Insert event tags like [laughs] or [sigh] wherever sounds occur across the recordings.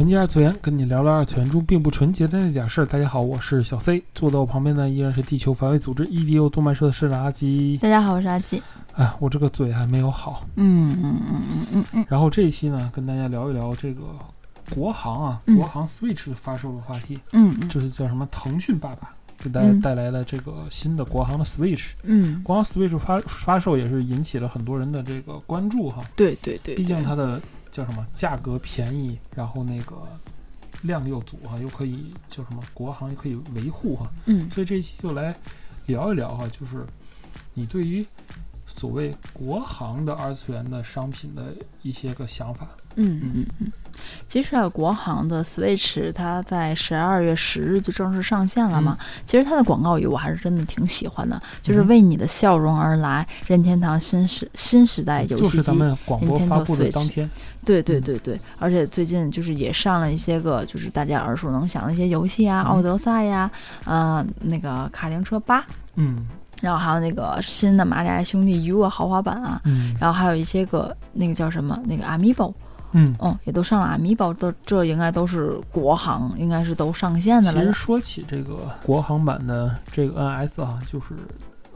纯洁二次元，跟你聊聊二次元中并不纯洁的那点事儿。大家好，我是小 C，坐在我旁边的依然是地球防卫组织 EDO 动漫社的社长阿基。大家好，我是阿基。哎，我这个嘴还没有好。嗯嗯嗯嗯嗯嗯。然后这一期呢，跟大家聊一聊这个国行啊，嗯国行 Switch 发售的话题，嗯嗯就是叫什么腾讯爸爸给大家嗯带来了这个新的国行的 Switch。嗯，国行 Switch 发发售也是引起了很多人的这个关注哈，对对对，毕竟它的叫什么？价格便宜，然后那个量又足哈，又可以叫什么？国行也可以维护哈，嗯。所以这一期就来聊一聊哈，就是你对于所谓国行的二次元的商品的一些个想法。嗯嗯嗯。嗯。其实啊，国行的 Switch 它在十二月十日就正式上线了嘛。其实它的广告语我还是真的挺喜欢的，就是嗯为你的笑容而来，任天堂新时新时代游戏机。就是咱们广播发布的 Switch 当天，对对嗯对对，而且最近就是也上了一些个就是大家耳熟能详的一些游戏啊，嗯。奥德赛》呀，呃，那个卡丁车八，嗯。然后还有那个新的马里亚兄弟 U 啊豪华版啊，嗯。然后还有一些个那个叫什么那个 Amiibo，嗯。嗯，也都上了 Amiibo，都这应该都是国行，应该是都上线的了其实。说起这个国行版的这个 NS 啊，就是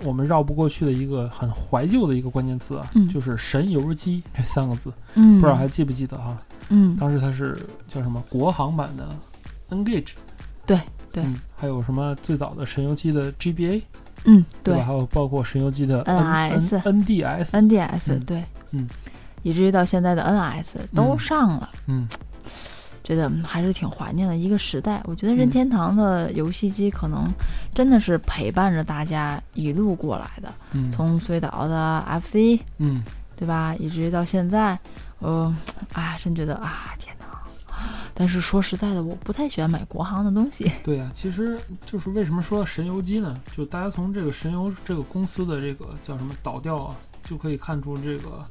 我们绕不过去的一个很怀旧的一个关键词啊，嗯就是神游机这三个字，嗯，不知道还记不记得哈？嗯，当时它是叫什么国行版的 Engage，对对嗯，还有什么最早的神游机的 GBA，嗯对吧？还有包括神游机的 NS NDS，，NDS 嗯对，嗯，以至于到现在的 NS 都嗯上了。嗯觉得还是挺怀念的一个时代。我觉得任嗯天堂的游戏机可能真的是陪伴着大家一路过来的，嗯从最早的 FC 嗯对吧，以至于到现在，呃，哎，真觉得啊，天哪！但是说实在的，我不太喜欢买国行的东西。对呀、其实就是为什么说神游机呢？就大家从这个神游这个公司的这个叫什么倒掉啊，就可以看出这个，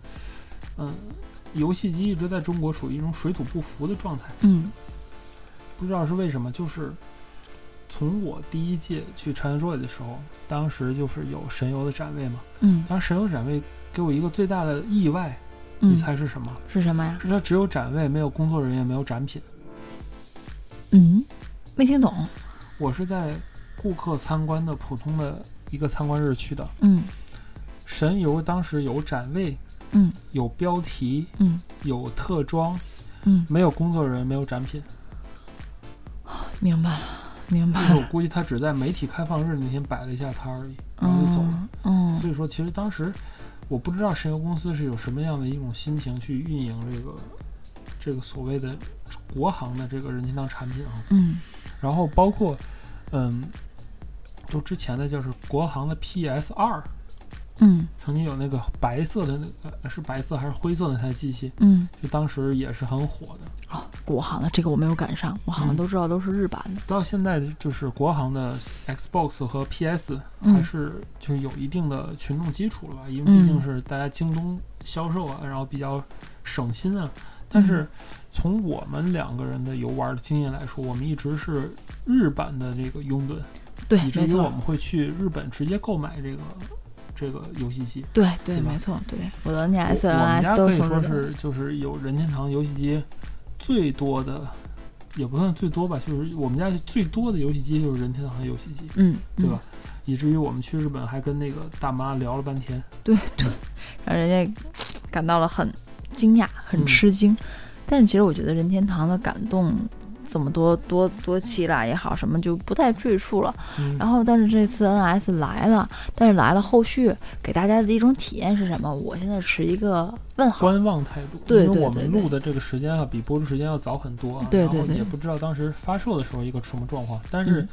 嗯，游戏机一直在中国属于一种水土不服的状态。嗯不知道是为什么，就是从我第一届去 ChinaJoy 的时候，当时就是有神游的展位嘛。嗯当时神游展位给我一个最大的意外，你嗯，猜是什么？是什么呀？是它只有展位，没有工作人员，没有展品。嗯，没听懂。我是在顾客参观的普通的一个参观日去的。嗯神游当时有展位，嗯有标题，嗯有特装，嗯，没有工作人员，没有展品。明白了，明白就是我。估计他只在媒体开放日那天摆了一下摊而已，然后就走了。嗯嗯所以说，其实当时我不知道神游公司是有什么样的一种心情去运营这个这个所谓的国行的这个任天堂产品啊。嗯然后包括，嗯，就之前的就是国行的 PS 二，嗯曾经有那个白色的那个呃是白色还是灰色的那台机器，嗯。就当时也是很火的。哦，国行的这个我没有赶上，我好像嗯都知道都是日版的。到现在就是国行的 Xbox 和 PS 嗯还是就是有一定的群众基础了吧，因为嗯毕竟是大家京东销售啊，然后比较省心啊。但是从我们两个人的游玩的经验来说，我们一直是日版的这个拥趸，对，以至于我们，会去日本直接购买这个这个游戏机。对对，没错，对，我的我 NS、我们 NS 都可以说是就是有任天堂游戏机最多的，也不算最多吧，就是我们家最多的游戏机就是任天堂的游戏机。嗯，对吧嗯？以至于我们去日本还跟那个大妈聊了半天。对对，让人家感到了很惊讶、很嗯吃惊。但是其实我觉得任天堂的感动这么多多多期啦也好，什么就不再赘述了。嗯，然后，但是这次 NS 来了，但是来了后续给大家的一种体验是什么？我现在持一个问号。观望态度，对因为我对对对们录的这个时间啊，比播出时间要早很多啊。对对对也不知道当时发售的时候一个什么状况，但是嗯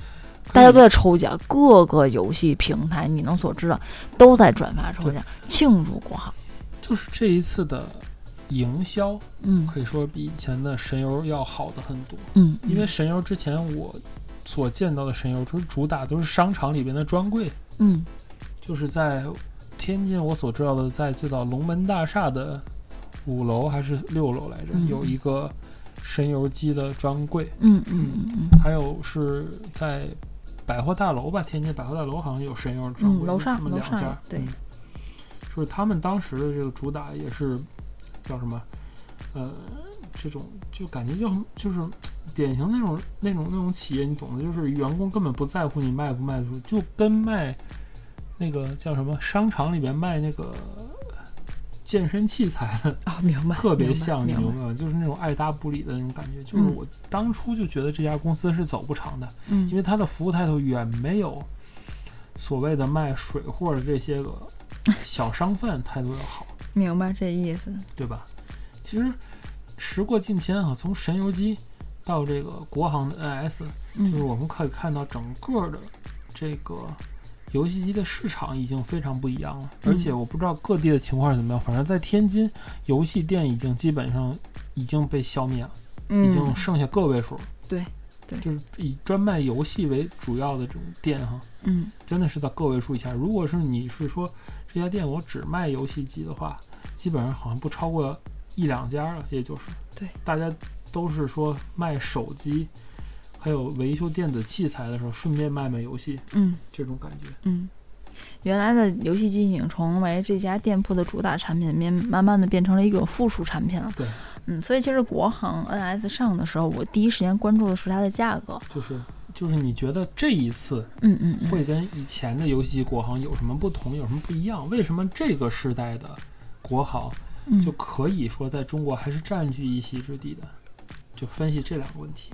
大家都在抽奖，各个游戏平台你能所知的都在转发抽奖，庆祝国行。就是这一次的营销嗯。可以说比以前的神游要好的很多。嗯，因为神游之前我所见到的神游，就是主打都是商场里边的专柜，嗯。就是在天津我所知道的，在最早龙门大厦的五楼还是六楼来着，嗯。有一个神游机的专柜，嗯嗯嗯嗯。还有是在百货大楼吧，天津百货大楼好像有神游专柜，嗯楼上两楼上家，对。嗯，就是他们当时的这个主打也是叫什么，呃，这种就感觉就就是典型那种那种那种企业，你懂的，就是员工根本不在乎你卖不卖得出，就跟卖那个叫什么商场里面卖那个健身器材的哦，明白，特别像，你明白，吗？就是那种爱搭不理的那种感觉。就是嗯我当初就觉得这家公司是走不长的，因嗯为它的服务态度远没有所谓的卖水货的这些个小商贩态度要好，明白这意思，对吧？其实时过境迁啊，从神游机到这个国行的 NS，就是嗯我们可以看到整个的这个游戏机的市场已经非常不一样了。嗯而且我不知道各地的情况是怎么样，反正在天津，游戏店已经基本上已经被消灭了，已经嗯，剩下个位数。对对就是以专卖游戏为主要的这种店哈，嗯真的是在个位数以下。如果是你是说这家店我只卖游戏机的话，基本上好像不超过一两家了，也就是对，大家都是说卖手机，还有维修电子器材的时候顺便卖卖游戏嗯这种感觉。嗯。原来的游戏机已经成为这家店铺的主打产品，面慢慢的变成了一个附属产品了。对，嗯，所以其实国行 NS 上的时候，我第一时间关注的是它的价格。就是就是你觉得这一次嗯嗯嗯，会跟以前的游戏国行有什么不同，有什么不一样？为什么这个时代的国行嗯就可以说在中国还是占据一席之地的？就分析这两个问题。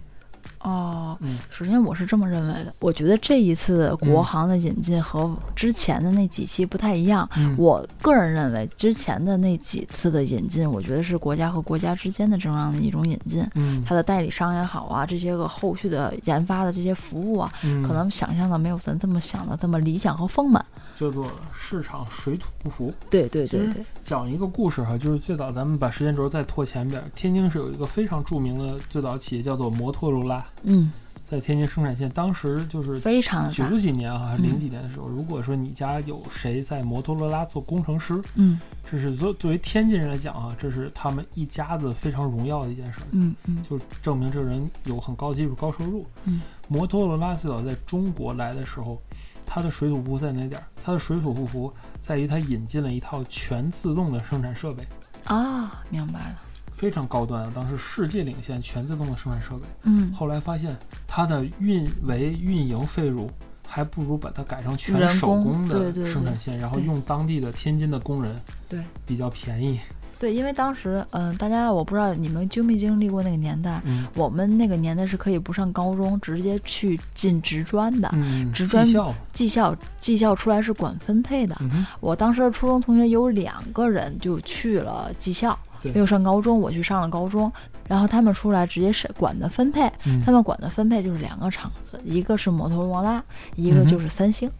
哦，嗯首先我是这么认为的，我觉得这一次国行的引进和之前的那几期不太一样。嗯我个人认为，之前的那几次的引进，我觉得是国家和国家之间的这样的一种引进，嗯它的代理商也好啊，这些个后续的研发的这些服务啊，嗯可能想象的没有咱这么想的这么理想和丰满。叫做市场水土不服。对对对对，讲一个故事哈，就是最早咱们把时间轴再拖前边儿，天津是有一个非常著名的最早企业叫做摩托罗拉，嗯，在天津生产线，当时就是非常九。几年啊，还是嗯零几年的时候，如果说你家有谁在摩托罗拉做工程师，嗯这是作作为天津人来讲啊，这是他们一家子非常荣耀的一件事儿，嗯嗯就证明这个人有很高技术、高收入。嗯，摩托罗拉最早在中国来的时候，它的水土不服在哪点儿？它的水土不服在于它引进了一套全自动的生产设备，啊，明白了。非常高端啊，当时世界领先全自动的生产设备。嗯，后来发现它的运维运营费用还不如把它改成全手人工工的生产线，然后用当地的天津的工人，对比较便宜。对，因为当时，嗯、大家我不知道你们经没经历过那个年代，嗯我们那个年代是可以不上高中，直接去进职专的。嗯，职专技校，技校出来是管分配的。嗯，我当时的初中同学有两个人就去了技校，没有上高中，我去上了高中。然后他们出来直接是管的分配，嗯他们管的分配就是两个厂子，一个是摩托罗拉，一个就是三星。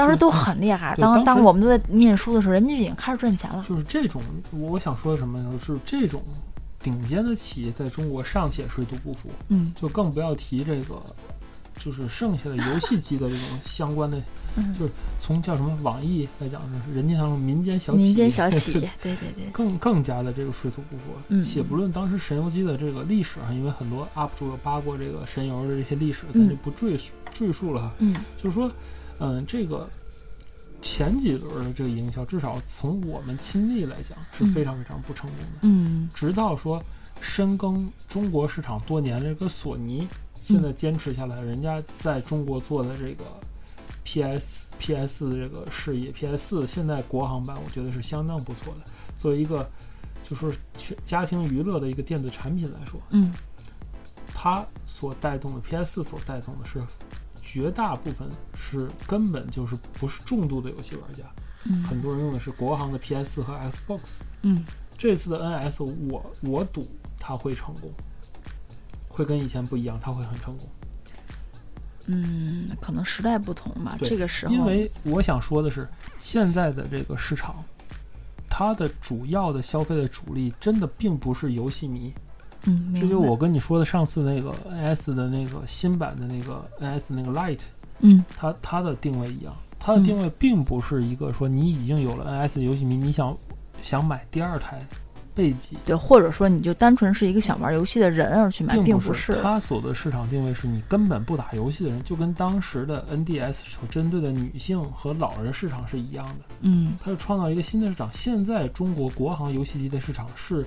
当时都很厉害，当当我们都在念书的时候，人家已经开始赚钱了。就是这种，我想说的什么呢？是这种顶尖的企业在中国尚且水土不服，嗯就更不要提这个，就是剩下的游戏机的这种 [laughs] 相关的，嗯，就是从叫什么网易来讲呢，是人家像民间小企业，民间小企业，[laughs] 对对对，更更加的这个水土不服。嗯且不论当时神游机的这个历史啊，因为很多 UP 主有扒过这个神游的这些历史，咱就嗯不赘述赘述了哈。嗯就是说，嗯，这个前几轮的这个营销，至少从我们亲历来讲是非常非常不成功的。嗯直到说深耕中国市场多年的这个索尼，现在坚持下来，人家在中国做的这个 PS PS 的这个事业，PS 四现在国行版我觉得是相当不错的。作为一个就是全家庭娱乐的一个电子产品来说，嗯它所带动的 PS 四所带动的是绝大部分是根本就是不是重度的游戏玩家，嗯很多人用的是国行的 PS 四和 Xbox。嗯这次的 NS 我我赌它会成功，会跟以前不一样，它会很成功。嗯，可能时代不同吧。这个时候，因为我想说的是，现在的这个市场，它的主要的消费的主力真的并不是游戏迷。嗯，这就我跟你说的上次那个 NS 的那个新版的那个 NS 那个 Light，嗯它它的定位一样，它的定位并不是一个说你已经有了 NS 的游戏迷，你想想买第二台备机，对，或者说你就单纯是一个想玩游戏的人而去买，并不是。它所的市场定位是你根本不打游戏的人，就跟当时的 NDS 所针对的女性和老人市场是一样的。嗯它是创造一个新的市场。现在中国国行游戏机的市场是，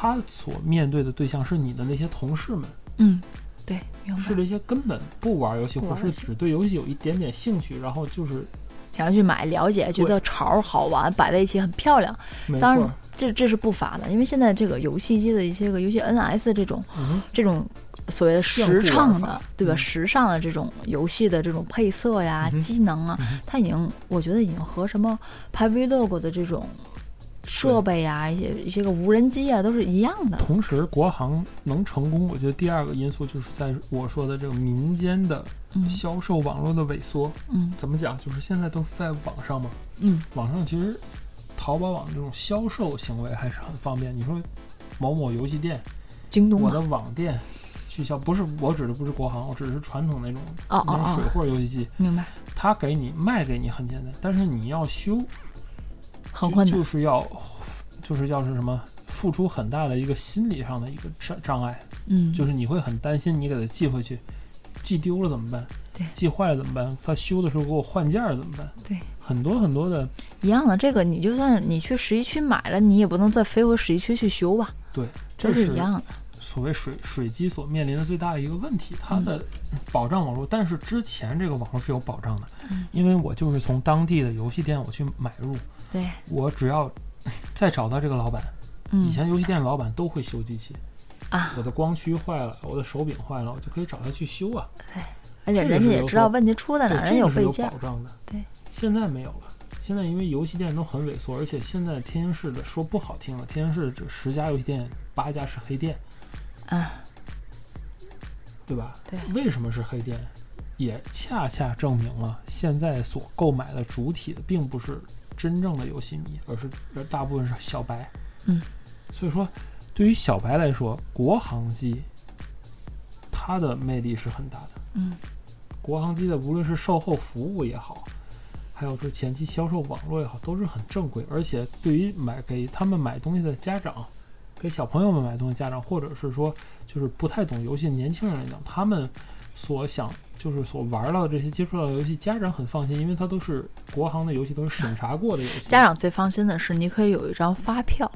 它所面对的对象是你的那些同事们，嗯，对。是这些根本不玩游戏，或是只对游戏有一点点兴趣，然后就是想要去买了解，觉得潮儿好玩，摆在一起很漂亮，当然，这这是不乏的。因为现在这个游戏机的一些个，尤其 NS 这种嗯，这种所谓的时尚的，对吧？嗯时尚的这种游戏的这种配色呀、嗯机能啊它已经我觉得已经和什么拍 Vlog 的这种设备呀、一些一些个无人机啊都是一样的。同时，国行能成功，我觉得第二个因素就是在我说的这个民间的嗯销售网络的萎缩。嗯怎么讲？就是现在都是在网上嘛，嗯网上其实淘宝网这种销售行为还是很方便。你说某某游戏店，京东嘛我的网店去销，不是我指的不是国行，我指的是传统那种哦哦那种水哦，货游戏机，明白，他给你卖给你很简单，但是你要修就很困难。就是要就是要是什么付出很大的一个心理上的一个障障碍，嗯，就是你会很担心你给它寄回去，寄丢了怎么办？对寄坏了怎么办？他修的时候给我换件儿怎么办？对，很多很多的，一样的。这个你就算你去十一区买了，你也不能再飞回十一区去修吧，对这是一样的。所谓水水机所面临的最大的一个问题，它嗯的保障网络，但是之前这个网络是有保障的，嗯因为我就是从当地的游戏店我去买入，对，我只要再找到这个老板，嗯以前游戏店老板都会修机器，啊，我的光驱坏了，我的手柄坏了，我就可以找他去修啊，而且人家也知道问题出在哪人有备件。保障的。对，现在没有了。现在因为游戏店都很萎缩，而且现在天津市的说不好听了，天津市这十家游戏店八家是黑店，啊，对吧？对为什么是黑店？也恰恰证明了现在所购买的主体的并不是真正的游戏迷，而是而大部分是小白。嗯，所以说，对于小白来说，国行机它的魅力是很大的。嗯，国行机的无论是售后服务也好，还有说前期销售网络也好，都是很正规，而且对于买给他们买东西的家长，给小朋友们买东西的家长，或者是说就是不太懂游戏的年轻人来讲，他们所想就是所玩到的这些接触到的游戏，家长很放心，因为它都是国行的游戏，都是审查过的游戏。家长最放心的是，你可以有一张发票。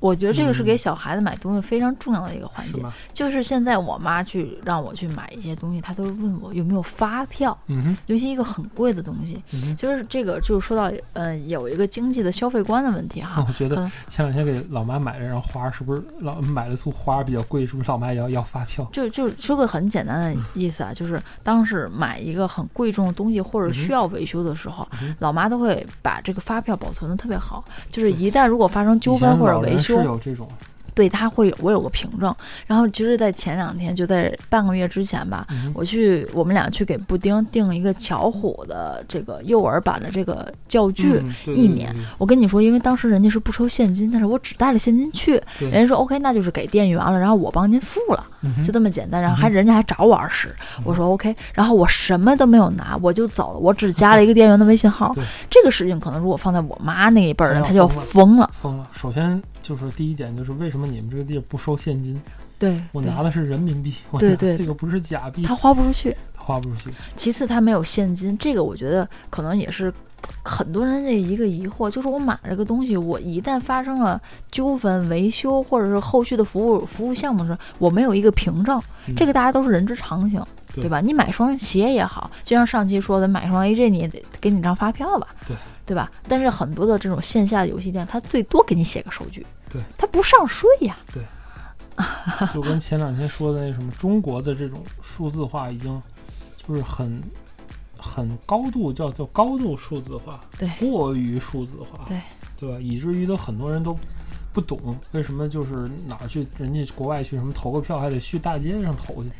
我觉得这个是给嗯小孩子买东西非常重要的一个环节。是？就是现在我妈去让我去买一些东西，她都问我有没有发票，嗯哼，尤其一个很贵的东西。就是这个，就是说到呃，有一个经济的消费观的问题哈。[laughs] 我觉得前两天给老妈买了张花，是不是老买了束花比较贵？是不是老妈也要要发票？就就说个很简单的意思啊，就是当时买一个很贵重的东西或者需要维修的时候，嗯老妈都会把这个发票保存的特别好，就是一旦如果发生纠纷或者维以是，有这种，对他会有我有个凭证。然后其实，在前两天，就在半个月之前吧，嗯我去我们俩去给布丁订一个巧虎的这个幼儿版的这个教具。一年我跟你说，因为当时人家是不收现金，但是我只带了现金去，人家说 OK，那就是给店员了，然后我帮您付了，嗯就这么简单。然后还人家还找我二十，我说 OK，然后我什么都没有拿，我就走了，我只加了一个店员的微信号对。这个事情可能如果放在我妈那一辈儿人，她要她就要疯了。疯了。首先就是第一点，就是为什么你们这个地儿不收现金？对，对我拿的是人民币，对对这个不是假币，他花不出去。花不出去。其次，他没有现金，这个我觉得可能也是很多人的一个疑惑，就是我买这个东西，我一旦发生了纠纷、维修或者是后续的服务服务项目时，我没有一个凭证，嗯这个大家都是人之常情，对对吧？你买双鞋也好，就像上期说的，买双 AJ 你也得给你张发票吧，对对吧？但是很多的这种线下的游戏店，它最多给你写个收据，对，它不上税呀，对。就跟前两天说的那什么，中国的这种数字化已经就是很很高度叫做高度数字化，对。过于数字化，对。对吧？以至于都很多人都不懂为什么就是哪儿去人家国外去什么投个票还得去大街上投去，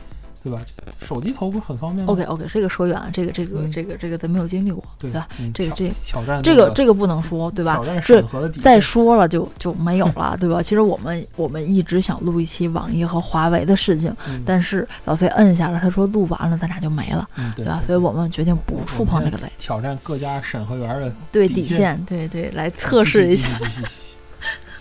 对吧？手机投不是很方便吗 OK OK，这个说远了，这个这个嗯这个这个咱没有经历过，对吧？嗯这个这挑战这那个这个不能说，对吧挑战？这审核的底线。再说了就就没有了，对吧？其实我们我们一直想录一期网易和华为的事情，嗯但是老崔摁下了，他说录完了咱俩就没了，嗯对对吧？所以我们决定不触碰这个雷，挑战各家审核员的对底底线线，对对，来测试一下。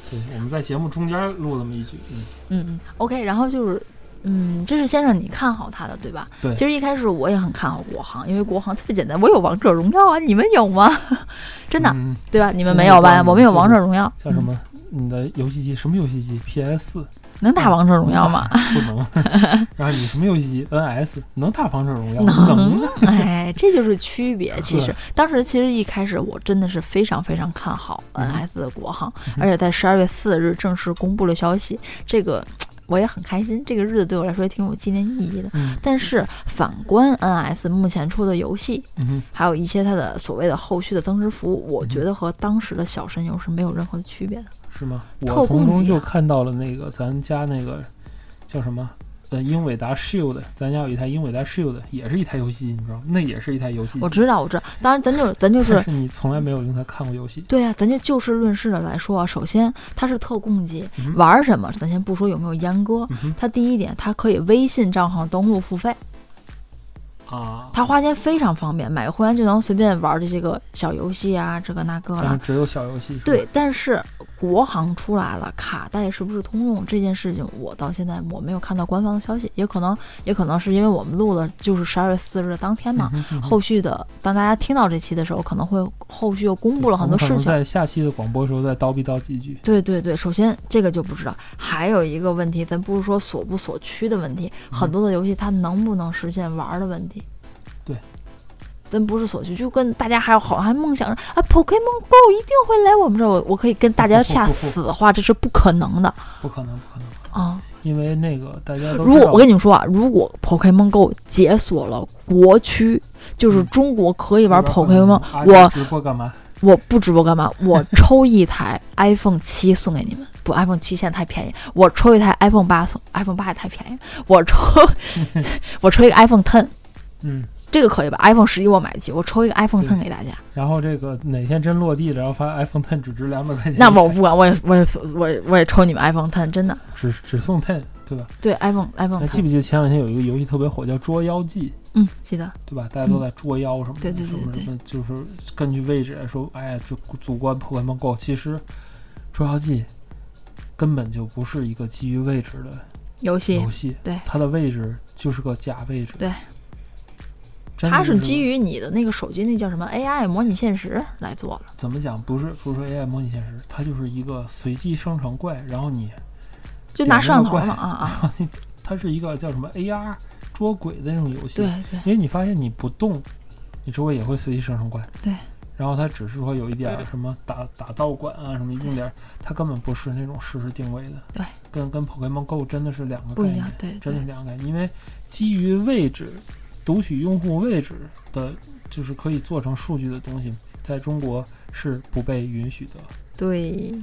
对，我们在节目中间录那么一句，嗯，嗯嗯，OK，然后就是。嗯，这是先生你看好他的对吧？对其实一开始我也很看好国行，因为国行特别简单，我有王者荣耀啊，你们有吗？[laughs] 真的，嗯对吧？你们没有吧？我们有王者荣耀，嗯叫什么？你的游戏机什么游戏机？PS 四能打王者荣耀吗？[laughs] 不能。[laughs] 然后你什么游戏机？NS 能打王者荣耀？能能。哎，这就是区别。其实当时其实一开始我真的是非常非常看好嗯 NS 的国行，嗯而且在十二月四日正式公布了消息，这个我也很开心，这个日子对我来说也挺有纪念意义的。嗯但是反观 NS 目前出的游戏，还有一些它的所谓的后续的增值服务，我嗯觉得和当时的小神游是没有任何的区别的。是吗？我从中就看到了那个咱家那个叫什么？呃，英伟达 Shield，咱家有一台英伟达 Shield，也是一台游戏机，你知道吗？那也是一台游戏机。我知道，我知道，当然咱就咱就但是是 [laughs] 你从来没有用它看过游戏。对啊，咱就就事论事的来说啊，首先它是特供机，嗯玩什么咱先不说有没有阉割，嗯它第一点它可以微信账号登录付费，啊，它花钱非常方便，买个会员就能随便玩这些个小游戏啊，这个那个了。但是只有小游戏。对，，但是国行出来了，卡带是不是通用这件事情，我到现在我没有看到官方的消息，也可能也可能是因为我们录的就是十二月四日当天嘛，嗯哼嗯哼后续的当大家听到这期的时候，可能会后续又公布了很多事情。在下期的广播时候再叨逼叨几句。对对对，首先这个就不知道，还有一个问题，咱不是说锁不锁区的问题，很多的游戏它能不能实现玩儿的问题。对，咱不是锁区，就跟大家还有好像还梦想着啊，Pokemon Go 一定会来我们这儿，我我可以跟大家下死话，这是不可能的不可能，不可能，啊！因为那个大家都如果我跟你们说啊，如果 Pokemon Go 解锁了国区，就是嗯中国可以玩 Pokemon，阿我直播干嘛？我不直播干嘛？[laughs] 我抽一台 iPhone 七送给你们。不，iPhone 七现在太便宜，我抽一台 iPhone 八送，iPhone 八也太便宜，我抽 [laughs] 我抽一个 iPhone Ten，嗯，这个可以吧？iPhone 十一我买得起，我抽一个 iPhone 对 Ten 给大家。然后这个哪天真落地了，然后发现 iPhone Ten 只值两百块钱，那么我不管，我也我也我也我也抽你们 iPhone Ten，真的。只只送 Ten，对吧？对 iPhone iPhone 那记不记得前两天有一个游戏特别火，叫《捉妖记》，嗯，记得。对吧？大家都在捉妖什么的，对对对对什么就是根据位置来说，哎呀，就主观 Pokemon Go，其实《捉妖记》根本就不是一个基于位置的游戏游戏，对它的位置就是个假位置，对，它是基于你的那个手机那叫什么 AI 模拟现实来做的。怎么讲？不是不是说 AI 模拟现实，它就是一个随机生成怪，然后你就拿摄像头点嘛啊 [laughs] 啊！它是一个叫什么 AR 捉鬼的那种游戏。对对因为你发现你不动，你周围也会随机生成怪。对。然后它只是说有一点什么打打道馆啊什么用点，它根本不是那种实时定位的。对。跟跟 Pokemon Go 真的是两个概念不一样，，对对真的是两个概念。因为基于位置读取用户位置的，就是可以做成数据的东西，在中国是不被允许的。对，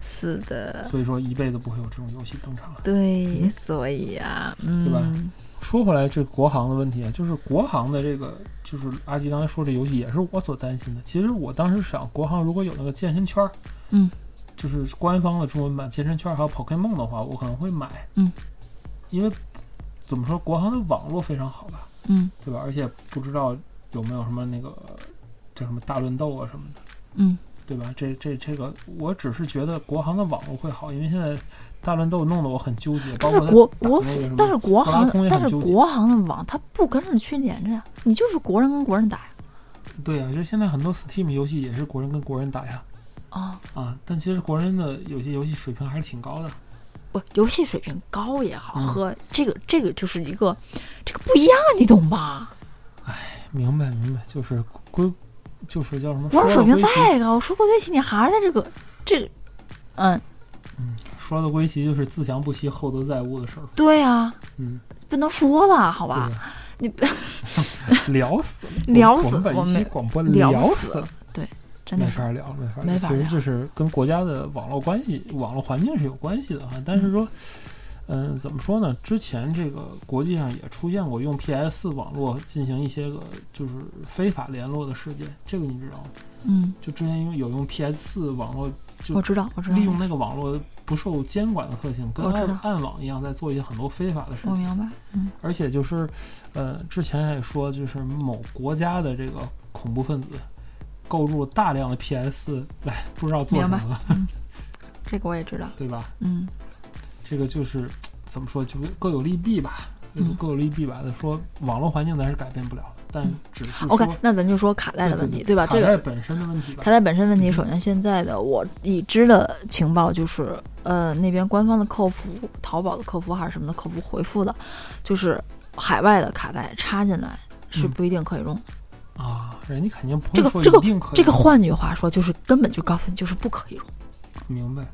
是的，所以说一辈子不会有这种游戏登场了。对，嗯所以啊，对吧嗯，说回来，这国行的问题啊，就是国行的这个，就是阿吉刚才说这游戏也是我所担心的。其实我当时想，国行如果有那个健身圈儿，嗯，就是官方的中文版健身圈儿还有 Pokemon 的话，我可能会买，嗯，因为怎么说，国行的网络非常好吧，嗯对吧？而且不知道有没有什么那个叫什么大乱斗啊什么的，嗯，对吧？这这这个，我只是觉得国行的网络会好，因为现在大乱斗弄得我很纠结，包但是括国国服但是国行，但是国行的网它不跟着去连着呀，你就是国人跟国人打呀，对呀、就现在很多 Steam 游戏也是国人跟国人打呀，啊，啊，但其实国人的有些游戏水平还是挺高的。不，游戏水平高也好，嗯和这个这个就是一个这个不一样，你懂吧？明白明白，就是归，就是叫什么？国人水平再高，说过对齐，你还是在这个这个，嗯，嗯，说到归齐就是自强不息、厚德载物的事儿。对呀、嗯，不能说了，好吧？[laughs] 你不 [laughs] [laughs] 聊死了，聊死我们把一期广播聊死死了，对，真的没法聊，没法没法聊其实就是跟国家的网络关系、网络环境是有关系的哈。但是说，嗯，怎么说呢？之前这个国际上也出现过用 PS 网络进行一些个就是非法联络的事件，这个你知道吗？嗯，就之前有有用 PS 四网络就我知道，我知道，利用那个网络不受监管的特性，跟暗暗网一样，在做一些很多非法的事情。我明白，嗯而且就是，呃，之前还说，就是某国家的这个恐怖分子购入大量的 PS 来，不知道做什么明了，这个我也知道，[laughs] 对吧？嗯这个就是怎么说，就是各有利弊吧，就是嗯各有利弊吧。的说网络环境咱是改变不了，但嗯只是说 OK，那咱就说卡带的问题，对吧？这个卡带本身的问题吧卡。带本身问题，嗯首先现在的我已知的情报就是，呃，那边官方的客服，淘宝的客服还是什么的客服回复的，就是海外的卡带插进来是嗯不一定可以用。啊，人家肯定不会说这个这个一定可以这个换句话说，就是根本就告诉你就是不可以用，明白，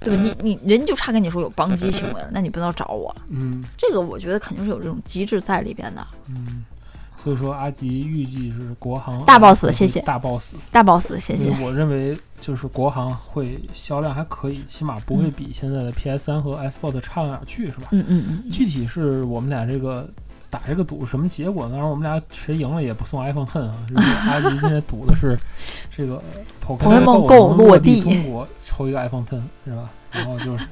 对吧？你你人就差跟你说有帮机行为了，[laughs] 那你不能找我了。嗯这个我觉得肯定是有这种机制在里边的。嗯。所以说，阿吉预计是国行大 boss，谢谢大 boss。大 boss，谢谢。我认为就是国行会销量还可以，起码不会比现在的 PS 三和 Xbox 差到哪儿去，是吧？嗯嗯嗯嗯，具体是我们俩这个打这个赌什么结果呢？当然我们俩谁赢了也不送 iPhone Ten 啊。就是阿吉现在赌的是这个 Pokemon Go 落落地中国抽一个 iPhone Ten 是吧？然后就是。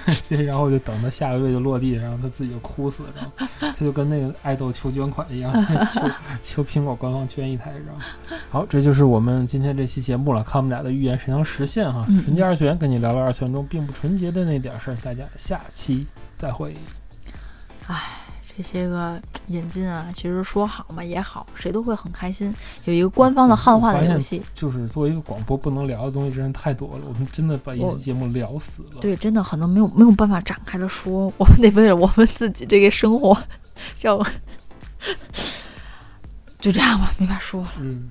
[laughs] 然后就等他下个月就落地，然后他自己就哭死，然后他就跟那个爱豆求捐款一样，[laughs] 求求苹果官方捐一台，是吧好，这就是我们今天这期节目了。看我们俩的预言谁能实现哈？嗯纯洁二次元跟你聊聊二次元中并不纯洁的那点事儿，大家下期再会。这些个引进啊，其实说好嘛也好，谁都会很开心。有一个官方的汉化的游戏，就是作为一个广播不能聊的东西，真是太多了。我们真的把一我期节目聊死了。对，真的很多没有没有办法展开的说，我们得为了我们自己这个生活，叫就这样吧，没法说了。嗯，